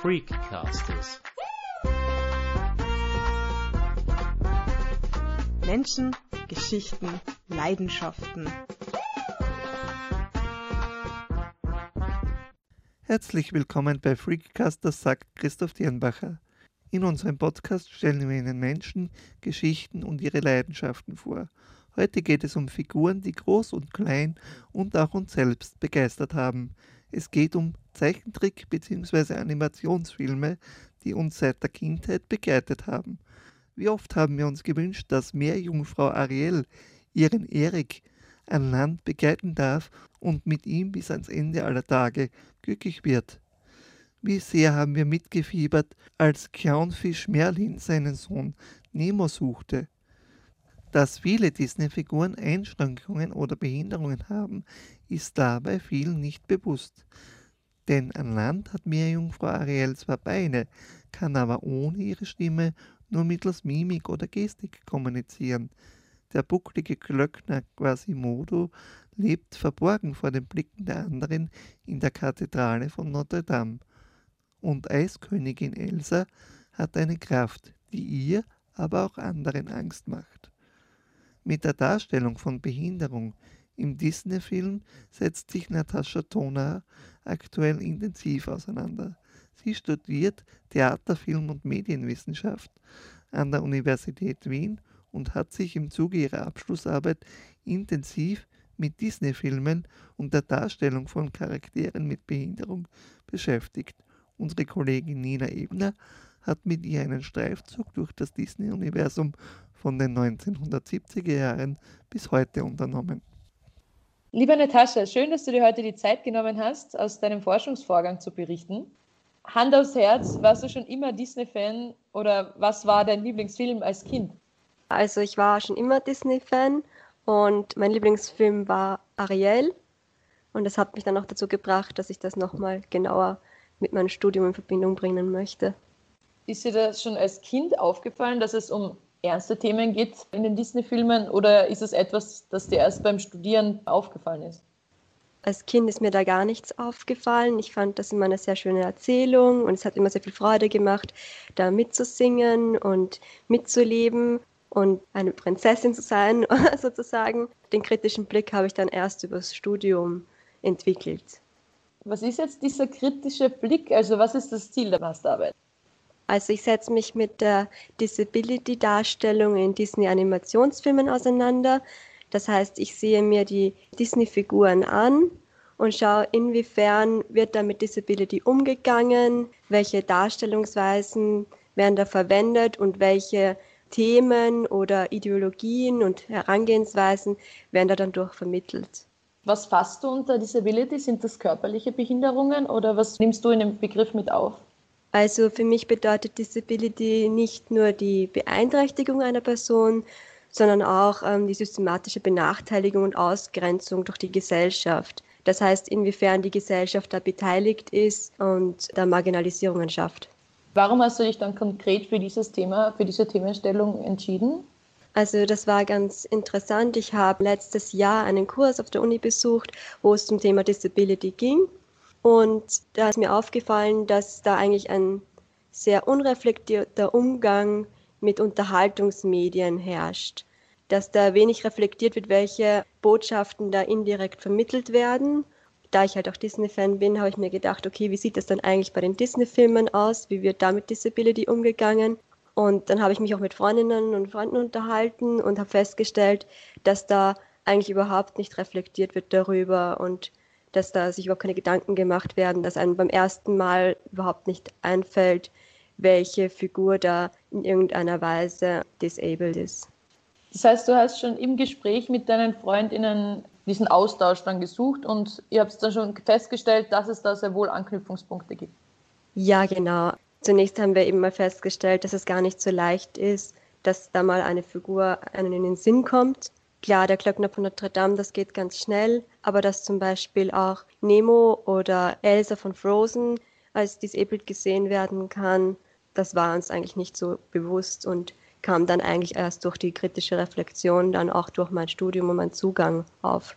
Freakcasters. Menschen, Geschichten, Leidenschaften. Herzlich willkommen bei Freakcasters, sagt Christoph Dirnbacher. In unserem Podcast stellen wir Ihnen Menschen, Geschichten und ihre Leidenschaften vor. Heute geht es um Figuren, die groß und klein und auch uns selbst begeistert haben. Es geht um Zeichentrick- bzw. Animationsfilme, die uns seit der Kindheit begleitet haben. Wie oft haben wir uns gewünscht, dass Meerjungfrau Ariel ihren Erik an Land begleiten darf und mit ihm bis ans Ende aller Tage glücklich wird. Wie sehr haben wir mitgefiebert, als Clownfisch Merlin seinen Sohn Nemo suchte. Dass viele Disney-Figuren Einschränkungen oder Behinderungen haben, ist dabei vielen nicht bewusst. Denn an Land hat Meerjungfrau Ariel zwar Beine, kann aber ohne ihre Stimme nur mittels Mimik oder Gestik kommunizieren. Der bucklige Glöckner Quasimodo lebt verborgen vor den Blicken der anderen in der Kathedrale von Notre Dame. Und Eiskönigin Elsa hat eine Kraft, die ihr, aber auch anderen Angst macht. Mit der Darstellung von Behinderung im Disney-Film setzt sich Natascha Tona aktuell intensiv auseinander. Sie studiert Theater, Film und Medienwissenschaft an der Universität Wien und hat sich im Zuge ihrer Abschlussarbeit intensiv mit Disney-Filmen und der Darstellung von Charakteren mit Behinderung beschäftigt. Unsere Kollegin Nina Ebner hat mit ihr einen Streifzug durch das Disney-Universum von den 1970er Jahren bis heute unternommen. Liebe Natascha, schön, dass du dir heute die Zeit genommen hast, aus deinem Forschungsvorgang zu berichten. Hand aufs Herz, warst du schon immer Disney-Fan oder was war dein Lieblingsfilm als Kind? Also ich war schon immer Disney-Fan und mein Lieblingsfilm war Ariel und das hat mich dann auch dazu gebracht, dass ich das nochmal genauer mit meinem Studium in Verbindung bringen möchte. Ist dir das schon als Kind aufgefallen, dass es um ernste Themen geht in den Disney-Filmen oder ist es etwas, das dir erst beim Studieren aufgefallen ist? Als Kind ist mir da gar nichts aufgefallen. Ich fand das immer eine sehr schöne Erzählung und es hat immer sehr viel Freude gemacht, da mitzusingen und mitzuleben und eine Prinzessin zu sein, sozusagen. Den kritischen Blick habe ich dann erst übers Studium entwickelt. Was ist jetzt dieser kritische Blick? Also was ist das Ziel der Masterarbeit? Also ich setze mich mit der Disability-Darstellung in Disney-Animationsfilmen auseinander. Das heißt, ich sehe mir die Disney-Figuren an und schaue, inwiefern wird da mit Disability umgegangen, welche Darstellungsweisen werden da verwendet und welche Themen oder Ideologien und Herangehensweisen werden da dann durch vermittelt. Was fasst du unter Disability? Sind das körperliche Behinderungen oder was nimmst du in den Begriff mit auf? Also für mich bedeutet Disability nicht nur die Beeinträchtigung einer Person, sondern auch ähm, die systematische Benachteiligung und Ausgrenzung durch die Gesellschaft. Das heißt, inwiefern die Gesellschaft da beteiligt ist und da Marginalisierungen schafft. Warum hast du dich dann konkret für dieses Thema, für diese Themenstellung entschieden? Also das war ganz interessant. Ich habe letztes Jahr einen Kurs auf der Uni besucht, wo es zum Thema Disability ging. Und da ist mir aufgefallen, dass da eigentlich ein sehr unreflektierter Umgang mit Unterhaltungsmedien herrscht. Dass da wenig reflektiert wird, welche Botschaften da indirekt vermittelt werden. Da ich halt auch Disney-Fan bin, habe ich mir gedacht, okay, wie sieht das dann eigentlich bei den Disney-Filmen aus? Wie wird da mit Disability umgegangen? Und dann habe ich mich auch mit Freundinnen und Freunden unterhalten und habe festgestellt, dass da eigentlich überhaupt nicht reflektiert wird darüber und dass da sich überhaupt keine Gedanken gemacht werden, dass einem beim ersten Mal überhaupt nicht einfällt, welche Figur da in irgendeiner Weise disabled ist. Das heißt, du hast schon im Gespräch mit deinen Freundinnen diesen Austausch dann gesucht und ihr habt dann schon festgestellt, dass es da sehr wohl Anknüpfungspunkte gibt. Ja, genau. Zunächst haben wir eben mal festgestellt, dass es gar nicht so leicht ist, dass da mal eine Figur einem in den Sinn kommt. Klar, der Glöckner von Notre Dame, das geht ganz schnell, aber dass zum Beispiel auch Nemo oder Elsa von Frozen als disabled gesehen werden kann, das war uns eigentlich nicht so bewusst und kam dann eigentlich erst durch die kritische Reflexion, dann auch durch mein Studium und meinen Zugang auf.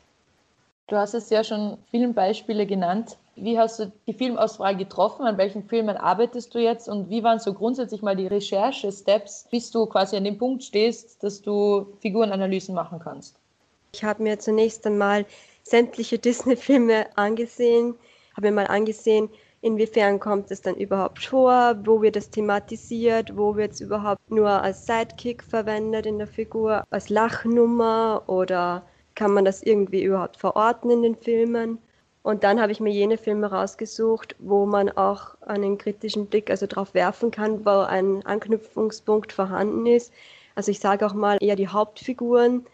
Du hast es ja schon vielen Beispiele genannt. Wie hast du die Filmauswahl getroffen? An welchen Filmen arbeitest du jetzt? Und wie waren so grundsätzlich mal die Recherche-Steps, bis du quasi an dem Punkt stehst, dass du Figurenanalysen machen kannst? Ich habe mir zunächst einmal sämtliche Disney-Filme angesehen, habe mir mal angesehen, inwiefern kommt es dann überhaupt vor, wo wird es thematisiert, wo wird es überhaupt nur als Sidekick verwendet in der Figur, als Lachnummer oder kann man das irgendwie überhaupt verorten in den Filmen. Und dann habe ich mir jene Filme rausgesucht, wo man auch einen kritischen Blick also drauf werfen kann, wo ein Anknüpfungspunkt vorhanden ist. Also ich sage auch mal eher die Hauptfiguren,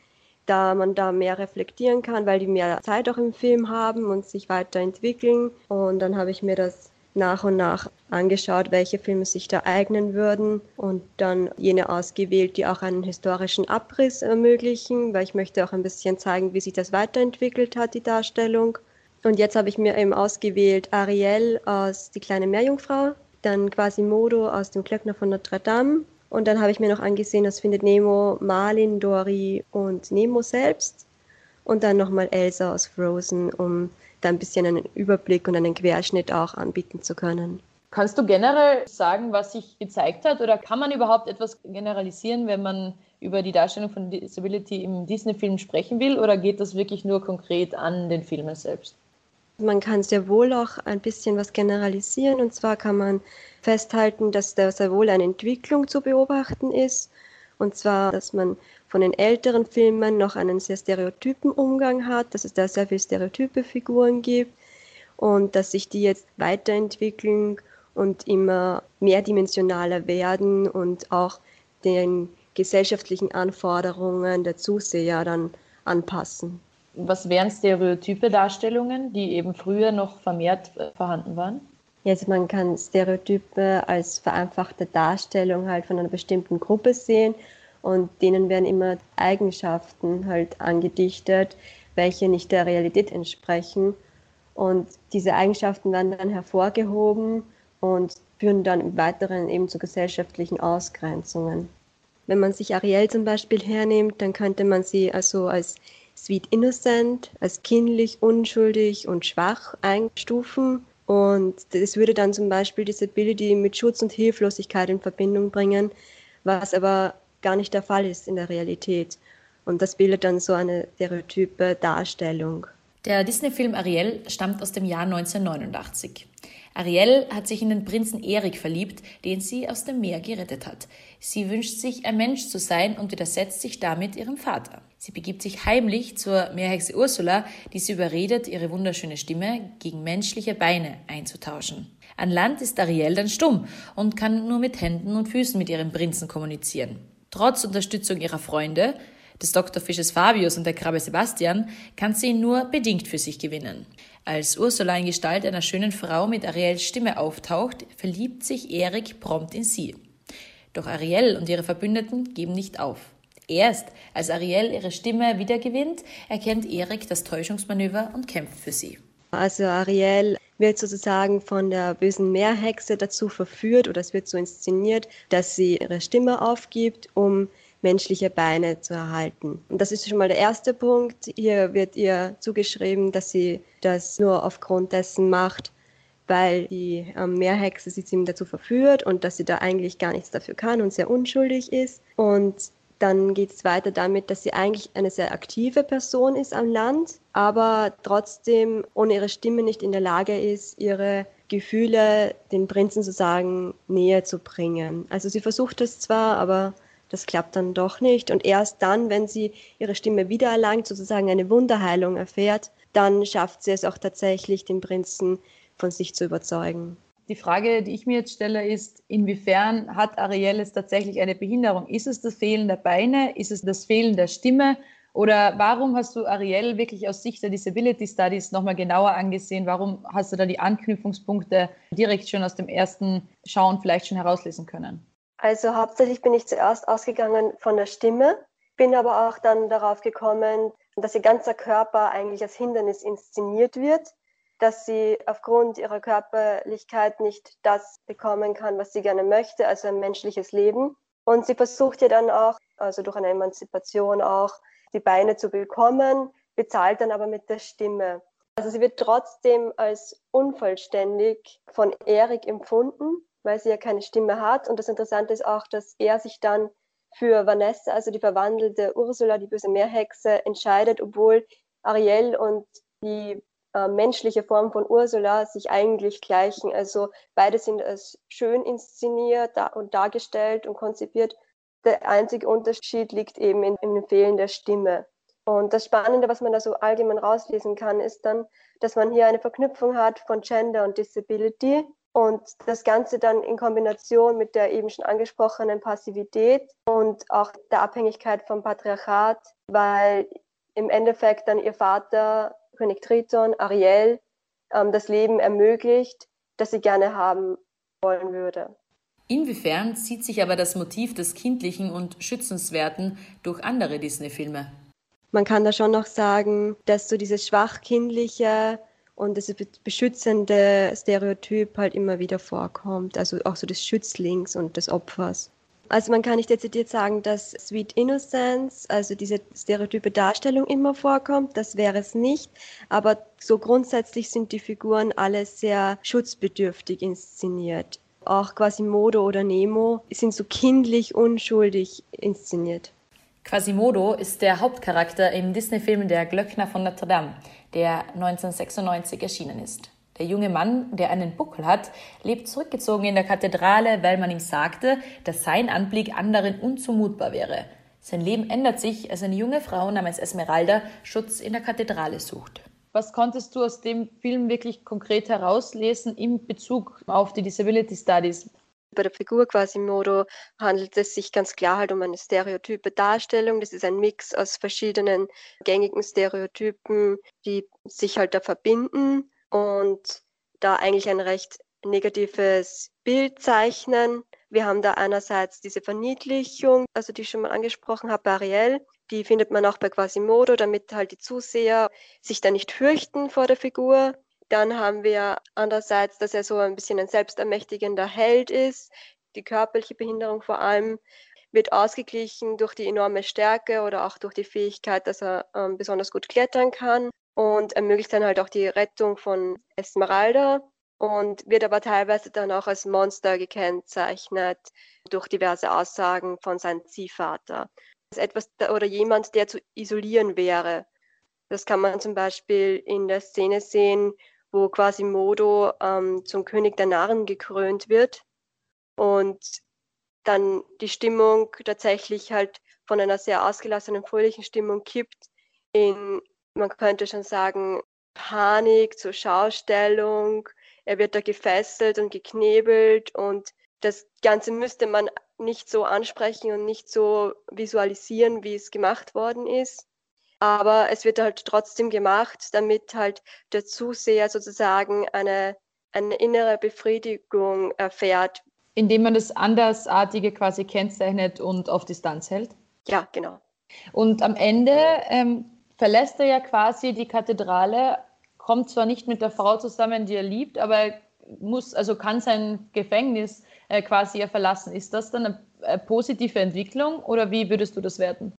da man da mehr reflektieren kann, weil die mehr Zeit auch im Film haben und sich weiterentwickeln. Und dann habe ich mir das nach und nach angeschaut, welche Filme sich da eignen würden und dann jene ausgewählt, die auch einen historischen Abriss ermöglichen, weil ich möchte auch ein bisschen zeigen, wie sich das weiterentwickelt hat, die Darstellung. Und jetzt habe ich mir eben ausgewählt Ariel aus Die kleine Meerjungfrau, dann Quasimodo aus dem Klöckner von Notre Dame und dann habe ich mir noch angesehen, das findet Nemo, Marlin, Dory und Nemo selbst. Und dann nochmal Elsa aus Frozen, um da ein bisschen einen Überblick und einen Querschnitt auch anbieten zu können. Kannst du generell sagen, was sich gezeigt hat? Oder kann man überhaupt etwas generalisieren, wenn man über die Darstellung von Disability im Disney-Film sprechen will? Oder geht das wirklich nur konkret an den Filmen selbst? Man kann sehr wohl auch ein bisschen was generalisieren. Und zwar kann man festhalten, dass da sehr wohl eine Entwicklung zu beobachten ist. Und zwar, dass man von den älteren Filmen noch einen sehr stereotypen Umgang hat, dass es da sehr viele stereotype Figuren gibt und dass sich die jetzt weiterentwickeln und immer mehrdimensionaler werden und auch den gesellschaftlichen Anforderungen der Zuseher dann anpassen was wären stereotype Darstellungen, die eben früher noch vermehrt äh, vorhanden waren? Jetzt man kann Stereotype als vereinfachte Darstellung halt von einer bestimmten Gruppe sehen und denen werden immer Eigenschaften halt angedichtet, welche nicht der Realität entsprechen. Und diese Eigenschaften werden dann hervorgehoben und führen dann im Weiteren eben zu gesellschaftlichen Ausgrenzungen. Wenn man sich Ariel zum Beispiel hernimmt, dann könnte man sie also als Sweet Innocent, als kindlich, unschuldig und schwach einstufen. Und das würde dann zum Beispiel Disability mit Schutz und Hilflosigkeit in Verbindung bringen, was aber gar nicht der Fall ist in der Realität. Und das bildet dann so eine stereotype Darstellung. Der Disney-Film Ariel stammt aus dem Jahr 1989. Ariel hat sich in den Prinzen Erik verliebt, den sie aus dem Meer gerettet hat. Sie wünscht sich, ein Mensch zu sein und widersetzt sich damit ihrem Vater. Sie begibt sich heimlich zur Meerhexe Ursula, die sie überredet, ihre wunderschöne Stimme gegen menschliche Beine einzutauschen. An Land ist Ariel dann stumm und kann nur mit Händen und Füßen mit ihrem Prinzen kommunizieren. Trotz Unterstützung ihrer Freunde, des Doktorfisches Fabius und der Krabbe Sebastian, kann sie nur bedingt für sich gewinnen. Als Ursula in Gestalt einer schönen Frau mit Ariels Stimme auftaucht, verliebt sich Erik prompt in sie. Doch Ariel und ihre Verbündeten geben nicht auf. Erst als Ariel ihre Stimme wiedergewinnt, erkennt Erik das Täuschungsmanöver und kämpft für sie. Also Ariel wird sozusagen von der bösen Meerhexe dazu verführt oder es wird so inszeniert, dass sie ihre Stimme aufgibt, um menschliche Beine zu erhalten. Und das ist schon mal der erste Punkt. Hier wird ihr zugeschrieben, dass sie das nur aufgrund dessen macht, weil die ähm, Meerhexe sie ihm dazu verführt und dass sie da eigentlich gar nichts dafür kann und sehr unschuldig ist. Und dann geht es weiter damit, dass sie eigentlich eine sehr aktive Person ist am Land, aber trotzdem ohne ihre Stimme nicht in der Lage ist, ihre Gefühle den Prinzen sozusagen näher zu bringen. Also sie versucht es zwar, aber das klappt dann doch nicht. Und erst dann, wenn sie ihre Stimme wiedererlangt, sozusagen eine Wunderheilung erfährt, dann schafft sie es auch tatsächlich, den Prinzen von sich zu überzeugen. Die Frage, die ich mir jetzt stelle, ist, inwiefern hat Ariel jetzt tatsächlich eine Behinderung? Ist es das Fehlen der Beine? Ist es das Fehlen der Stimme? Oder warum hast du Ariel wirklich aus Sicht der Disability Studies nochmal genauer angesehen? Warum hast du da die Anknüpfungspunkte direkt schon aus dem ersten Schauen vielleicht schon herauslesen können? Also hauptsächlich bin ich zuerst ausgegangen von der Stimme, bin aber auch dann darauf gekommen, dass ihr ganzer Körper eigentlich als Hindernis inszeniert wird, dass sie aufgrund ihrer Körperlichkeit nicht das bekommen kann, was sie gerne möchte, also ein menschliches Leben. Und sie versucht ja dann auch, also durch eine Emanzipation auch, die Beine zu bekommen, bezahlt dann aber mit der Stimme. Also sie wird trotzdem als unvollständig von Erik empfunden, weil sie ja keine Stimme hat. Und das Interessante ist auch, dass er sich dann für Vanessa, also die verwandelte Ursula, die böse Meerhexe, entscheidet, obwohl Ariel und die äh, menschliche Form von Ursula sich eigentlich gleichen. Also beide sind als schön inszeniert und dargestellt und konzipiert. Der einzige Unterschied liegt eben in, in dem Fehlen der Stimme. Und das Spannende, was man da so allgemein rauslesen kann, ist dann, dass man hier eine Verknüpfung hat von Gender und Disability und das Ganze dann in Kombination mit der eben schon angesprochenen Passivität und auch der Abhängigkeit vom Patriarchat, weil im Endeffekt dann ihr Vater König Triton, Ariel, ähm, das Leben ermöglicht, das sie gerne haben wollen würde. Inwiefern zieht sich aber das Motiv des Kindlichen und Schützenswerten durch andere Disney-Filme? Man kann da schon noch sagen, dass so dieses schwach-kindliche und das beschützende Stereotyp halt immer wieder vorkommt. Also auch so des Schützlings und des Opfers. Also man kann nicht dezidiert sagen, dass Sweet Innocence, also diese stereotype Darstellung immer vorkommt, das wäre es nicht. Aber so grundsätzlich sind die Figuren alle sehr schutzbedürftig inszeniert. Auch Quasimodo oder Nemo sind so kindlich unschuldig inszeniert. Quasimodo ist der Hauptcharakter im Disney-Film Der Glöckner von Notre Dame, der 1996 erschienen ist. Der junge Mann, der einen Buckel hat, lebt zurückgezogen in der Kathedrale, weil man ihm sagte, dass sein Anblick anderen unzumutbar wäre. Sein Leben ändert sich, als eine junge Frau namens Esmeralda Schutz in der Kathedrale sucht. Was konntest du aus dem Film wirklich konkret herauslesen in Bezug auf die Disability Studies? Bei der Figur Quasimodo handelt es sich ganz klar halt um eine stereotype Darstellung. Das ist ein Mix aus verschiedenen gängigen Stereotypen, die sich halt da verbinden und da eigentlich ein recht negatives Bild zeichnen. Wir haben da einerseits diese Verniedlichung, also die ich schon mal angesprochen habe, Ariel. Die findet man auch bei Quasimodo, damit halt die Zuseher sich da nicht fürchten vor der Figur. Dann haben wir andererseits, dass er so ein bisschen ein selbstermächtigender Held ist. Die körperliche Behinderung vor allem wird ausgeglichen durch die enorme Stärke oder auch durch die Fähigkeit, dass er ähm, besonders gut klettern kann und ermöglicht dann halt auch die Rettung von Esmeralda und wird aber teilweise dann auch als Monster gekennzeichnet durch diverse Aussagen von seinem Ziehvater. Das ist etwas oder jemand, der zu isolieren wäre. Das kann man zum Beispiel in der Szene sehen, wo Quasimodo ähm, zum König der Narren gekrönt wird und dann die Stimmung tatsächlich halt von einer sehr ausgelassenen, fröhlichen Stimmung kippt in man könnte schon sagen, Panik zur Schaustellung. Er wird da gefesselt und geknebelt und das Ganze müsste man nicht so ansprechen und nicht so visualisieren, wie es gemacht worden ist. Aber es wird halt trotzdem gemacht, damit halt der Zuseher sozusagen eine, eine innere Befriedigung erfährt. Indem man das Andersartige quasi kennzeichnet und auf Distanz hält? Ja, genau. Und am Ende ähm, verlässt er ja quasi die Kathedrale, kommt zwar nicht mit der Frau zusammen, die er liebt, aber muss, also kann sein Gefängnis äh, quasi ja verlassen. Ist das dann eine, eine positive Entwicklung oder wie würdest du das werten?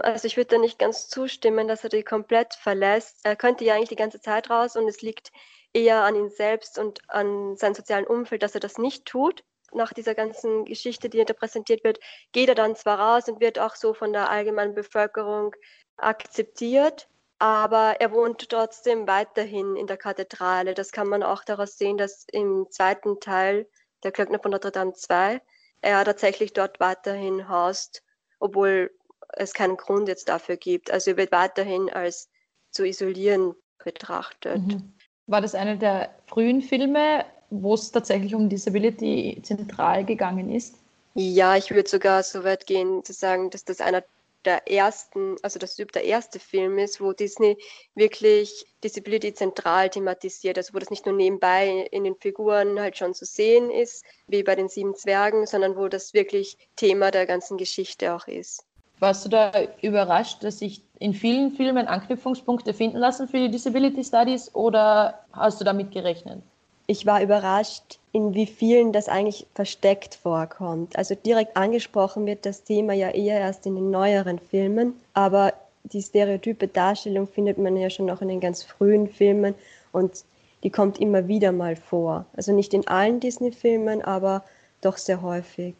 Also ich würde da nicht ganz zustimmen, dass er die komplett verlässt. Er könnte ja eigentlich die ganze Zeit raus und es liegt eher an ihm selbst und an seinem sozialen Umfeld, dass er das nicht tut. Nach dieser ganzen Geschichte, die da präsentiert wird, geht er dann zwar raus und wird auch so von der allgemeinen Bevölkerung akzeptiert, aber er wohnt trotzdem weiterhin in der Kathedrale. Das kann man auch daraus sehen, dass im zweiten Teil der Glöckner von Notre Dame 2 er tatsächlich dort weiterhin haust, obwohl es keinen Grund jetzt dafür gibt. Also wird weiterhin als zu isolieren betrachtet. Mhm. War das einer der frühen Filme, wo es tatsächlich um Disability zentral gegangen ist? Ja, ich würde sogar so weit gehen zu sagen, dass das einer der ersten, also dass es der erste Film ist, wo Disney wirklich Disability zentral thematisiert, also wo das nicht nur nebenbei in den Figuren halt schon zu sehen ist, wie bei den sieben Zwergen, sondern wo das wirklich Thema der ganzen Geschichte auch ist. Warst du da überrascht, dass sich in vielen Filmen Anknüpfungspunkte finden lassen für die Disability Studies oder hast du damit gerechnet? Ich war überrascht, in wie vielen das eigentlich versteckt vorkommt. Also direkt angesprochen wird das Thema ja eher erst in den neueren Filmen, aber die stereotype Darstellung findet man ja schon noch in den ganz frühen Filmen und die kommt immer wieder mal vor. Also nicht in allen Disney-Filmen, aber doch sehr häufig.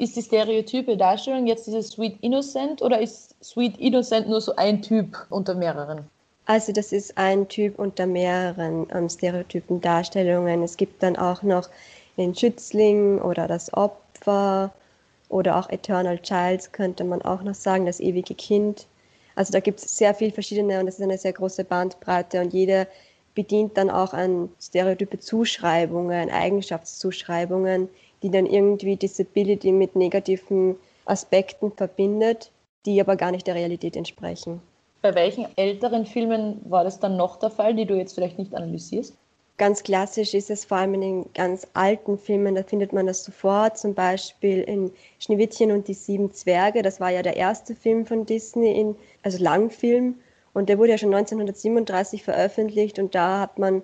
Ist die stereotype Darstellung jetzt dieses Sweet Innocent oder ist Sweet Innocent nur so ein Typ unter mehreren? Also das ist ein Typ unter mehreren ähm, stereotypen Darstellungen. Es gibt dann auch noch den Schützling oder das Opfer oder auch Eternal Child könnte man auch noch sagen, das ewige Kind. Also da gibt es sehr viele verschiedene und das ist eine sehr große Bandbreite und jeder bedient dann auch an stereotype Zuschreibungen, Eigenschaftszuschreibungen, die dann irgendwie Disability mit negativen Aspekten verbindet, die aber gar nicht der Realität entsprechen. Bei welchen älteren Filmen war das dann noch der Fall, die du jetzt vielleicht nicht analysierst? Ganz klassisch ist es vor allem in den ganz alten Filmen, da findet man das sofort, zum Beispiel in Schneewittchen und die sieben Zwerge. Das war ja der erste Film von Disney, in, also Langfilm. Und der wurde ja schon 1937 veröffentlicht und da hat man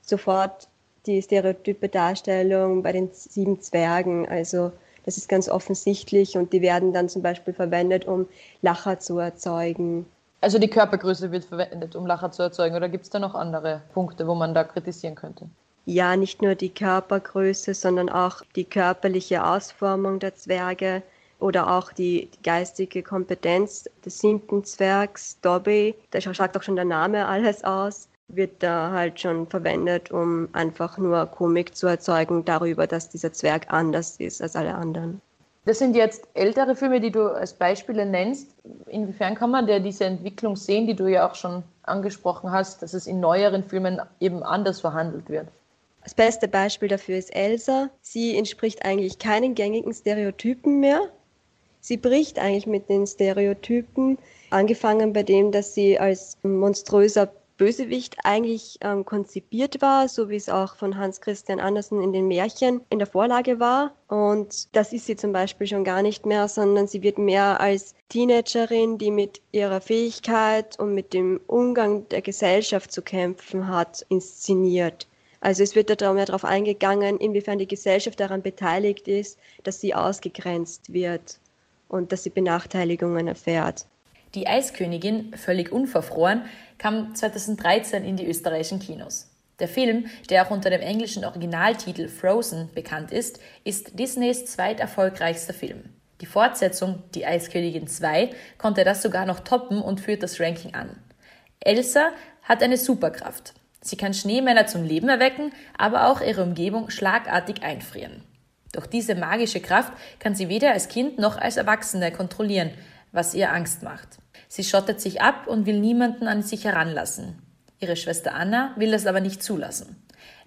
sofort die stereotype Darstellung bei den sieben Zwergen. Also das ist ganz offensichtlich und die werden dann zum Beispiel verwendet, um Lacher zu erzeugen. Also die Körpergröße wird verwendet, um Lacher zu erzeugen, oder gibt es da noch andere Punkte, wo man da kritisieren könnte? Ja, nicht nur die Körpergröße, sondern auch die körperliche Ausformung der Zwerge oder auch die, die geistige Kompetenz des siebten Zwergs, Dobby, da sagt auch schon der Name alles aus, wird da halt schon verwendet, um einfach nur Komik zu erzeugen darüber, dass dieser Zwerg anders ist als alle anderen. Das sind jetzt ältere Filme, die du als Beispiele nennst. Inwiefern kann man der diese Entwicklung sehen, die du ja auch schon angesprochen hast, dass es in neueren Filmen eben anders verhandelt wird? Das beste Beispiel dafür ist Elsa. Sie entspricht eigentlich keinen gängigen Stereotypen mehr. Sie bricht eigentlich mit den Stereotypen, angefangen bei dem, dass sie als monströser Bösewicht eigentlich ähm, konzipiert war, so wie es auch von Hans Christian Andersen in den Märchen in der Vorlage war. Und das ist sie zum Beispiel schon gar nicht mehr, sondern sie wird mehr als Teenagerin, die mit ihrer Fähigkeit und mit dem Umgang der Gesellschaft zu kämpfen hat, inszeniert. Also es wird da mehr darauf eingegangen, inwiefern die Gesellschaft daran beteiligt ist, dass sie ausgegrenzt wird und dass sie Benachteiligungen erfährt. Die Eiskönigin, völlig unverfroren, kam 2013 in die österreichischen Kinos. Der Film, der auch unter dem englischen Originaltitel Frozen bekannt ist, ist Disneys zweiterfolgreichster Film. Die Fortsetzung Die Eiskönigin 2 konnte das sogar noch toppen und führt das Ranking an. Elsa hat eine Superkraft. Sie kann Schneemänner zum Leben erwecken, aber auch ihre Umgebung schlagartig einfrieren. Doch diese magische Kraft kann sie weder als Kind noch als Erwachsene kontrollieren, was ihr Angst macht. Sie schottet sich ab und will niemanden an sich heranlassen. Ihre Schwester Anna will das aber nicht zulassen.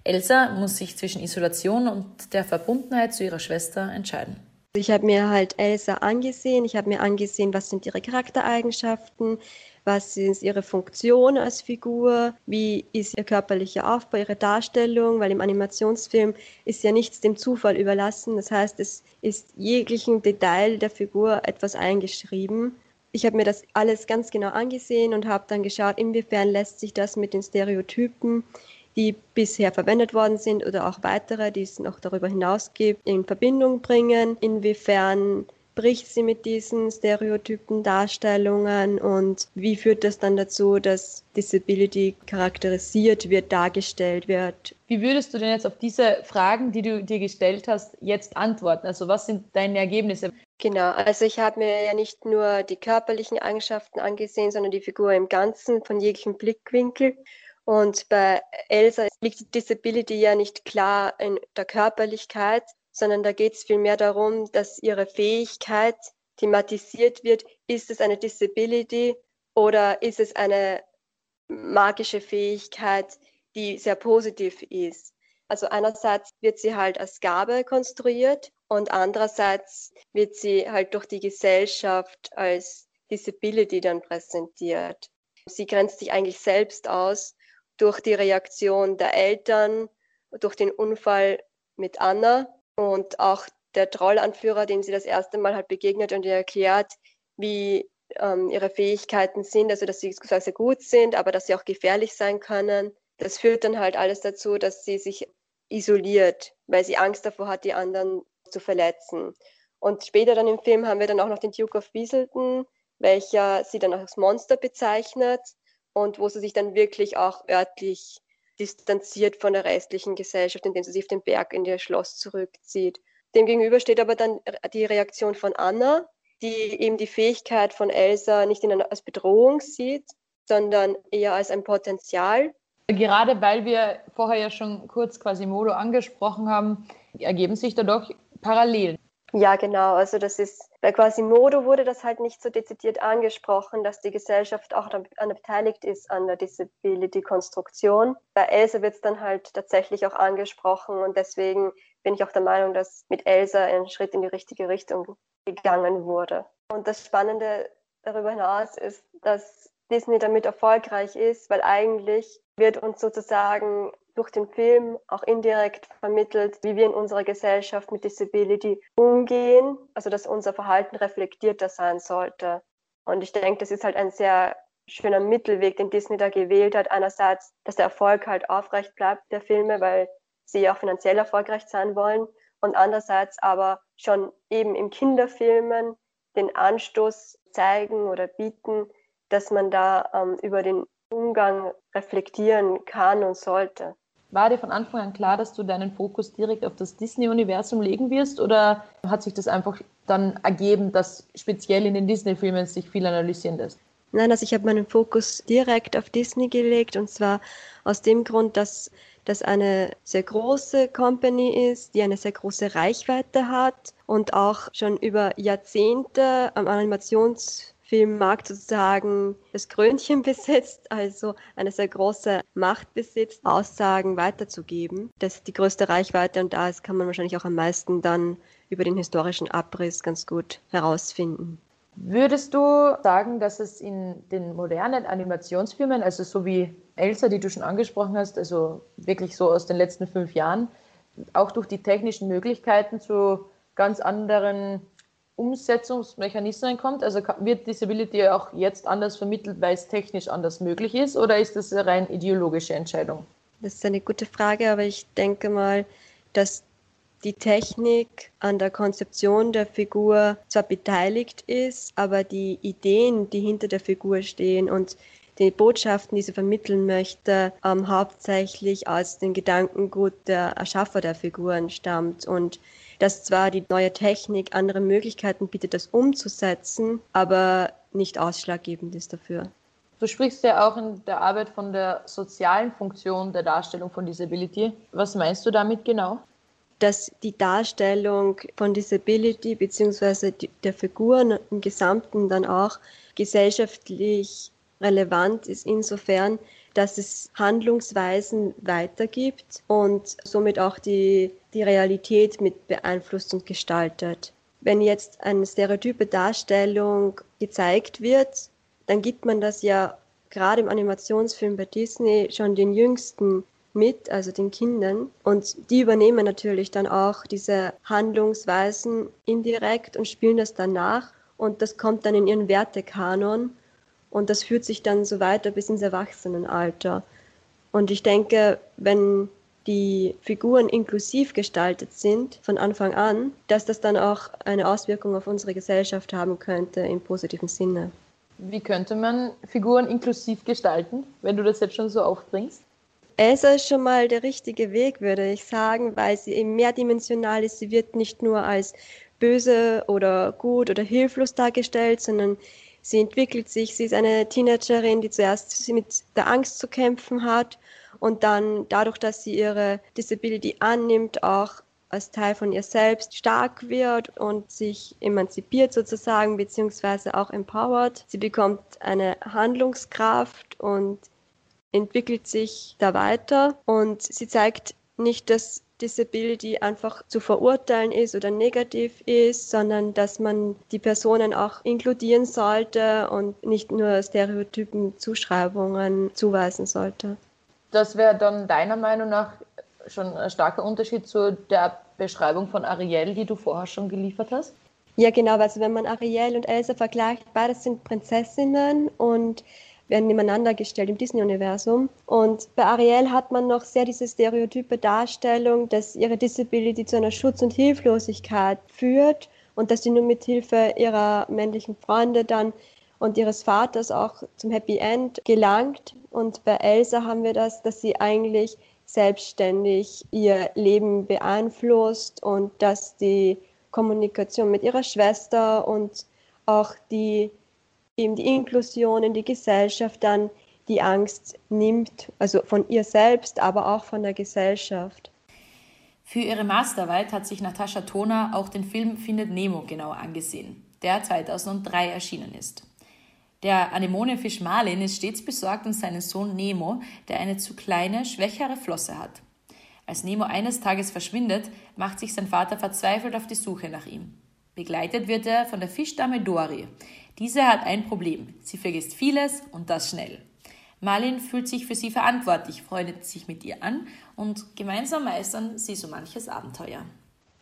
Elsa muss sich zwischen Isolation und der Verbundenheit zu ihrer Schwester entscheiden. Ich habe mir halt Elsa angesehen, ich habe mir angesehen, was sind ihre Charaktereigenschaften, was ist ihre Funktion als Figur, wie ist ihr körperlicher Aufbau, ihre Darstellung, weil im Animationsfilm ist ja nichts dem Zufall überlassen. Das heißt, es ist jeglichen Detail der Figur etwas eingeschrieben. Ich habe mir das alles ganz genau angesehen und habe dann geschaut, inwiefern lässt sich das mit den Stereotypen, die bisher verwendet worden sind oder auch weitere, die es noch darüber hinaus gibt, in Verbindung bringen. Inwiefern bricht sie mit diesen Stereotypen, Darstellungen und wie führt das dann dazu, dass Disability charakterisiert wird, dargestellt wird? Wie würdest du denn jetzt auf diese Fragen, die du dir gestellt hast, jetzt antworten? Also was sind deine Ergebnisse? Genau, also ich habe mir ja nicht nur die körperlichen Eigenschaften angesehen, sondern die Figur im Ganzen von jeglichem Blickwinkel. Und bei Elsa liegt die Disability ja nicht klar in der Körperlichkeit, sondern da geht es vielmehr darum, dass ihre Fähigkeit thematisiert wird. Ist es eine Disability oder ist es eine magische Fähigkeit, die sehr positiv ist? Also einerseits wird sie halt als Gabe konstruiert und andererseits wird sie halt durch die Gesellschaft als Disability dann präsentiert. Sie grenzt sich eigentlich selbst aus durch die Reaktion der Eltern, durch den Unfall mit Anna und auch der Trollanführer, dem sie das erste Mal halt begegnet und ihr erklärt, wie ähm, ihre Fähigkeiten sind, also dass sie sehr, gut sind, aber dass sie auch gefährlich sein können. Das führt dann halt alles dazu, dass sie sich isoliert, weil sie Angst davor hat, die anderen zu verletzen. Und später dann im Film haben wir dann auch noch den Duke of Weaselton, welcher sie dann als Monster bezeichnet und wo sie sich dann wirklich auch örtlich distanziert von der restlichen Gesellschaft, indem sie sich auf den Berg in ihr Schloss zurückzieht. Demgegenüber steht aber dann die Reaktion von Anna, die eben die Fähigkeit von Elsa nicht als Bedrohung sieht, sondern eher als ein Potenzial. Gerade weil wir vorher ja schon kurz Quasimodo angesprochen haben, ergeben sich da doch Parallelen. Ja, genau. Also das ist, bei Quasimodo wurde das halt nicht so dezidiert angesprochen, dass die Gesellschaft auch daran beteiligt ist an der Disability-Konstruktion. Bei Elsa wird es dann halt tatsächlich auch angesprochen und deswegen bin ich auch der Meinung, dass mit Elsa ein Schritt in die richtige Richtung gegangen wurde. Und das Spannende darüber hinaus ist, dass Disney damit erfolgreich ist, weil eigentlich wird uns sozusagen durch den Film auch indirekt vermittelt, wie wir in unserer Gesellschaft mit Disability umgehen, also dass unser Verhalten reflektierter sein sollte. Und ich denke, das ist halt ein sehr schöner Mittelweg, den Disney da gewählt hat. Einerseits, dass der Erfolg halt aufrecht bleibt der Filme, weil sie auch finanziell erfolgreich sein wollen. Und andererseits aber schon eben im Kinderfilmen den Anstoß zeigen oder bieten, dass man da ähm, über den Umgang reflektieren kann und sollte. War dir von Anfang an klar, dass du deinen Fokus direkt auf das Disney-Universum legen wirst oder hat sich das einfach dann ergeben, dass speziell in den Disney-Filmen sich viel analysieren lässt? Nein, also ich habe meinen Fokus direkt auf Disney gelegt und zwar aus dem Grund, dass das eine sehr große Company ist, die eine sehr große Reichweite hat und auch schon über Jahrzehnte am Animations Filmmarkt sozusagen das Krönchen besitzt, also eine sehr große Macht besitzt, Aussagen weiterzugeben. Das ist die größte Reichweite und da kann man wahrscheinlich auch am meisten dann über den historischen Abriss ganz gut herausfinden. Würdest du sagen, dass es in den modernen Animationsfilmen, also so wie Elsa, die du schon angesprochen hast, also wirklich so aus den letzten fünf Jahren, auch durch die technischen Möglichkeiten zu ganz anderen Umsetzungsmechanismen kommt? Also wird Disability auch jetzt anders vermittelt, weil es technisch anders möglich ist, oder ist das eine rein ideologische Entscheidung? Das ist eine gute Frage, aber ich denke mal, dass die Technik an der Konzeption der Figur zwar beteiligt ist, aber die Ideen, die hinter der Figur stehen und die Botschaften, die sie vermitteln möchte, ähm, hauptsächlich aus dem Gedankengut der Erschaffer der Figuren stammt. Und dass zwar die neue Technik andere Möglichkeiten bietet, das umzusetzen, aber nicht ausschlaggebend ist dafür. Du sprichst ja auch in der Arbeit von der sozialen Funktion der Darstellung von Disability. Was meinst du damit genau? Dass die Darstellung von Disability bzw. der Figuren im Gesamten dann auch gesellschaftlich relevant ist, insofern, dass es Handlungsweisen weitergibt und somit auch die, die Realität mit beeinflusst und gestaltet. Wenn jetzt eine stereotype Darstellung gezeigt wird, dann gibt man das ja gerade im Animationsfilm bei Disney schon den Jüngsten mit, also den Kindern. Und die übernehmen natürlich dann auch diese Handlungsweisen indirekt und spielen das dann nach. Und das kommt dann in ihren Wertekanon. Und das führt sich dann so weiter bis ins Erwachsenenalter. Und ich denke, wenn die Figuren inklusiv gestaltet sind von Anfang an, dass das dann auch eine Auswirkung auf unsere Gesellschaft haben könnte im positiven Sinne. Wie könnte man Figuren inklusiv gestalten, wenn du das jetzt schon so aufbringst? Elsa ist schon mal der richtige Weg, würde ich sagen, weil sie eben mehrdimensional ist. Sie wird nicht nur als böse oder gut oder hilflos dargestellt, sondern Sie entwickelt sich, sie ist eine Teenagerin, die zuerst mit der Angst zu kämpfen hat und dann dadurch, dass sie ihre Disability annimmt, auch als Teil von ihr selbst stark wird und sich emanzipiert sozusagen, beziehungsweise auch empowert. Sie bekommt eine Handlungskraft und entwickelt sich da weiter und sie zeigt nicht, dass Disability einfach zu verurteilen ist oder negativ ist, sondern dass man die Personen auch inkludieren sollte und nicht nur Stereotypen Zuschreibungen zuweisen sollte. Das wäre dann deiner Meinung nach schon ein starker Unterschied zu der Beschreibung von Ariel, die du vorher schon geliefert hast? Ja, genau. Also wenn man Ariel und Elsa vergleicht, beides sind Prinzessinnen und werden nebeneinander gestellt im Disney-Universum. Und bei Ariel hat man noch sehr diese stereotype Darstellung, dass ihre Disability zu einer Schutz- und Hilflosigkeit führt und dass sie nur mit Hilfe ihrer männlichen Freunde dann und ihres Vaters auch zum Happy End gelangt. Und bei Elsa haben wir das, dass sie eigentlich selbstständig ihr Leben beeinflusst und dass die Kommunikation mit ihrer Schwester und auch die, eben die Inklusion in die Gesellschaft dann die Angst nimmt, also von ihr selbst, aber auch von der Gesellschaft. Für ihre Masterarbeit hat sich Natascha Toner auch den Film Findet Nemo genau angesehen, der 2003 erschienen ist. Der Anemonenfisch Marlin ist stets besorgt um seinen Sohn Nemo, der eine zu kleine, schwächere Flosse hat. Als Nemo eines Tages verschwindet, macht sich sein Vater verzweifelt auf die Suche nach ihm. Begleitet wird er von der Fischdame Dori. Diese hat ein Problem. Sie vergisst vieles und das schnell. Marlin fühlt sich für sie verantwortlich, freundet sich mit ihr an und gemeinsam meistern sie so manches Abenteuer.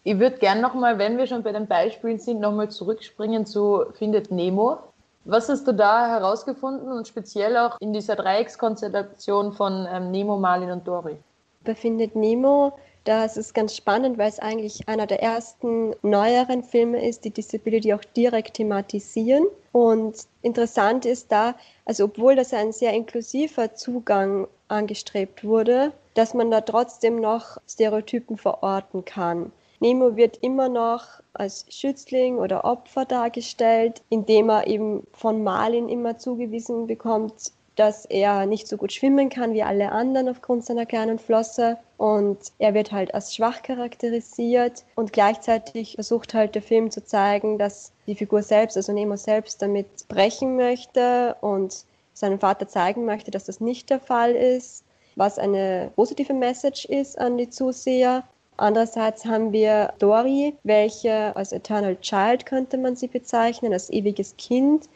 Ich würde gerne nochmal, wenn wir schon bei den Beispielen sind, nochmal zurückspringen zu Findet Nemo. Was hast du da herausgefunden und speziell auch in dieser Dreieckskonstellation von ähm, Nemo, Marlin und Dory? Bei Findet Nemo, das ist ganz spannend, weil es eigentlich einer der ersten neueren Filme ist, die Disability auch direkt thematisieren. Und interessant ist da, also obwohl das ein sehr inklusiver Zugang angestrebt wurde, dass man da trotzdem noch Stereotypen verorten kann. Nemo wird immer noch als Schützling oder Opfer dargestellt, indem er eben von Marlin immer zugewiesen bekommt, dass er nicht so gut schwimmen kann wie alle anderen aufgrund seiner kleinen Flosse. Und er wird halt als schwach charakterisiert. Und gleichzeitig versucht halt der Film zu zeigen, dass die Figur selbst, also Nemo selbst, damit brechen möchte und seinem Vater zeigen möchte, dass das nicht der Fall ist, was eine positive Message ist an die Zuseher. Andererseits haben wir Dory, welche als Eternal Child könnte man sie bezeichnen, als ewiges Kind,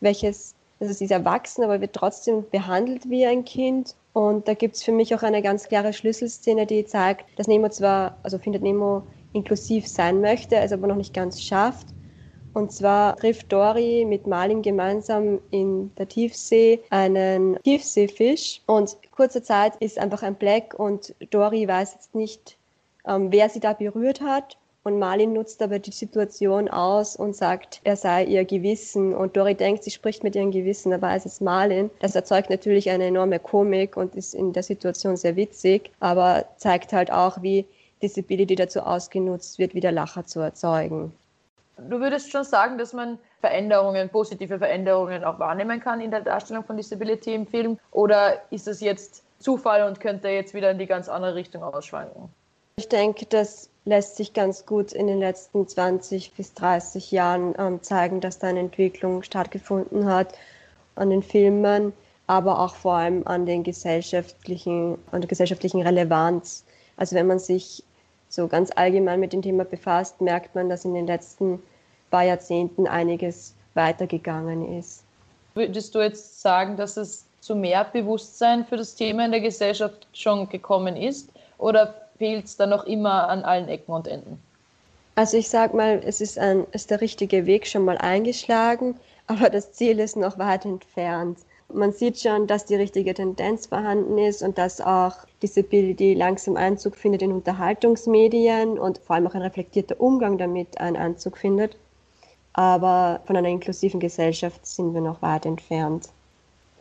welches, also sie ist erwachsen, aber wird trotzdem behandelt wie ein Kind. Und da gibt es für mich auch eine ganz klare Schlüsselszene, die zeigt, dass Nemo zwar, also findet Nemo inklusiv sein möchte, es aber noch nicht ganz schafft. Und zwar trifft Dory mit Marlin gemeinsam in der Tiefsee einen Tiefseefisch und kurze Zeit ist einfach ein Black und Dory weiß jetzt nicht, ähm, wer sie da berührt hat. Und Marlin nutzt aber die Situation aus und sagt, er sei ihr Gewissen. Und Dory denkt, sie spricht mit ihrem Gewissen, aber es ist Marlin. Das erzeugt natürlich eine enorme Komik und ist in der Situation sehr witzig, aber zeigt halt auch, wie Disability dazu ausgenutzt wird, wieder Lacher zu erzeugen. Du würdest schon sagen, dass man Veränderungen, positive Veränderungen auch wahrnehmen kann in der Darstellung von Disability im Film? Oder ist es jetzt Zufall und könnte jetzt wieder in die ganz andere Richtung ausschwanken? Ich denke, das lässt sich ganz gut in den letzten 20 bis 30 Jahren ähm, zeigen, dass da eine Entwicklung stattgefunden hat an den Filmen, aber auch vor allem an den gesellschaftlichen, an der gesellschaftlichen Relevanz. Also wenn man sich so ganz allgemein mit dem Thema befasst, merkt man, dass in den letzten paar Jahrzehnten einiges weitergegangen ist. Würdest du jetzt sagen, dass es zu mehr Bewusstsein für das Thema in der Gesellschaft schon gekommen ist? Oder fehlt es dann noch immer an allen Ecken und Enden? Also ich sage mal, es ist, ein, ist der richtige Weg schon mal eingeschlagen, aber das Ziel ist noch weit entfernt. Man sieht schon, dass die richtige Tendenz vorhanden ist und dass auch Disability langsam Einzug findet in Unterhaltungsmedien und vor allem auch ein reflektierter Umgang damit einen Einzug findet. Aber von einer inklusiven Gesellschaft sind wir noch weit entfernt.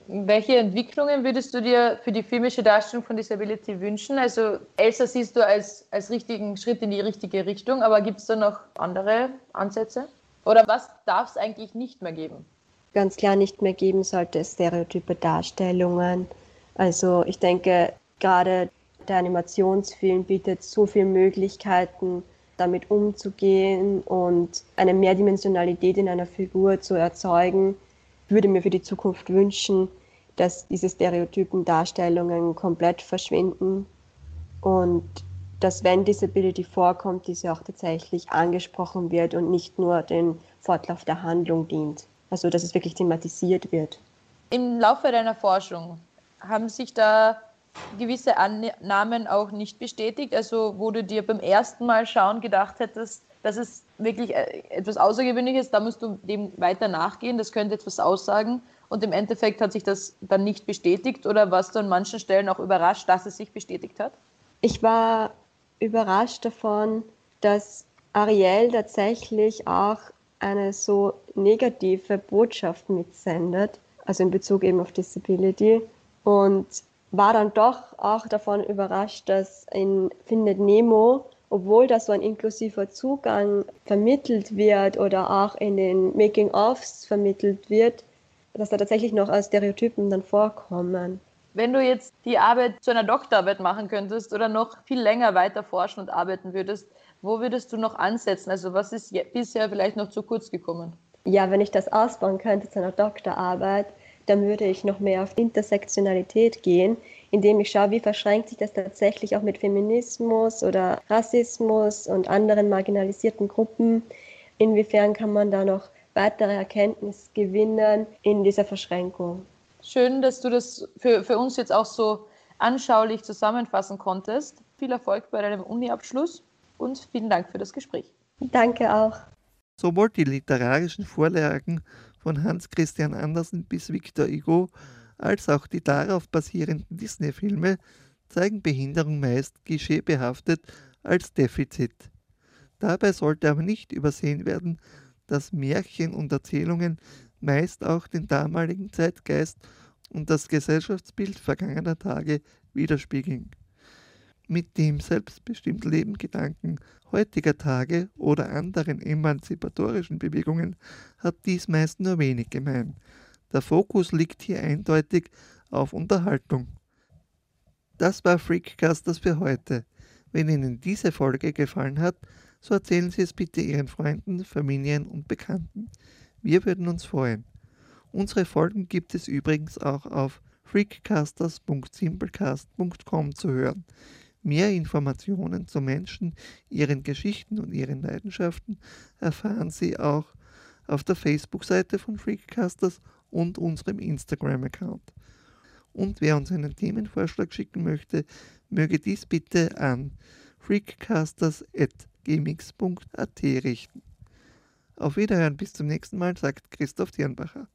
Welche Entwicklungen würdest du dir für die filmische Darstellung von Disability wünschen? Also Elsa siehst du als, als richtigen Schritt in die richtige Richtung, aber gibt es da noch andere Ansätze? Oder was darf es eigentlich nicht mehr geben? Ganz klar nicht mehr geben sollte es stereotype Darstellungen. Also ich denke, gerade der Animationsfilm bietet so viele Möglichkeiten, damit umzugehen und eine Mehrdimensionalität in einer Figur zu erzeugen, würde mir für die Zukunft wünschen, dass diese stereotypen Darstellungen komplett verschwinden und dass, wenn Disability vorkommt, diese auch tatsächlich angesprochen wird und nicht nur den Fortlauf der Handlung dient. Also, dass es wirklich thematisiert wird. Im Laufe deiner Forschung haben sich da gewisse Annahmen auch nicht bestätigt, also wo du dir beim ersten Mal schauen gedacht hättest, das ist wirklich äh, etwas Außergewöhnliches, da musst du dem weiter nachgehen, das könnte etwas aussagen. Und im Endeffekt hat sich das dann nicht bestätigt oder warst du an manchen Stellen auch überrascht, dass es sich bestätigt hat? Ich war überrascht davon, dass Ariel tatsächlich auch eine so negative Botschaft mitsendet, also in Bezug eben auf Disability. Und war dann doch auch davon überrascht, dass in Findet Nemo, obwohl da so ein inklusiver Zugang vermittelt wird oder auch in den Making-ofs vermittelt wird, dass da tatsächlich noch Stereotypen dann vorkommen. Wenn du jetzt die Arbeit zu einer Doktorarbeit machen könntest oder noch viel länger weiter forschen und arbeiten würdest, wo würdest du noch ansetzen? Also was ist bisher vielleicht noch zu kurz gekommen? Ja, wenn ich das ausbauen könnte zu einer Doktorarbeit, dann würde ich noch mehr auf Intersektionalität gehen, indem ich schaue, wie verschränkt sich das tatsächlich auch mit Feminismus oder Rassismus und anderen marginalisierten Gruppen. Inwiefern kann man da noch weitere Erkenntnis gewinnen in dieser Verschränkung? Schön, dass du das für, für uns jetzt auch so anschaulich zusammenfassen konntest. Viel Erfolg bei deinem Uni-Abschluss und vielen Dank für das Gespräch. Danke auch. Sowohl die literarischen Vorlagen von Hans Christian Andersen bis Victor Hugo als auch die darauf basierenden Disney-Filme zeigen Behinderung meist klischeebehaftet als Defizit. Dabei sollte aber nicht übersehen werden, dass Märchen und Erzählungen meist auch den damaligen Zeitgeist und das Gesellschaftsbild vergangener Tage widerspiegeln. Mit dem selbstbestimmten Lebengedanken heutiger Tage oder anderen emanzipatorischen Bewegungen hat dies meist nur wenig gemein. Der Fokus liegt hier eindeutig auf Unterhaltung. Das war Freakcasters für heute. Wenn Ihnen diese Folge gefallen hat, so erzählen Sie es bitte Ihren Freunden, Familien und Bekannten. Wir würden uns freuen. Unsere Folgen gibt es übrigens auch auf freakcasters.simplecast.com zu hören. Mehr Informationen zu Menschen, ihren Geschichten und ihren Leidenschaften erfahren Sie auch auf der Facebook-Seite von Freakcasters und unserem Instagram-Account. Und wer uns einen Themenvorschlag schicken möchte, möge dies bitte an freakcasters.gmx.at richten. Auf Wiederhören, bis zum nächsten Mal, sagt Christoph Dirnbacher.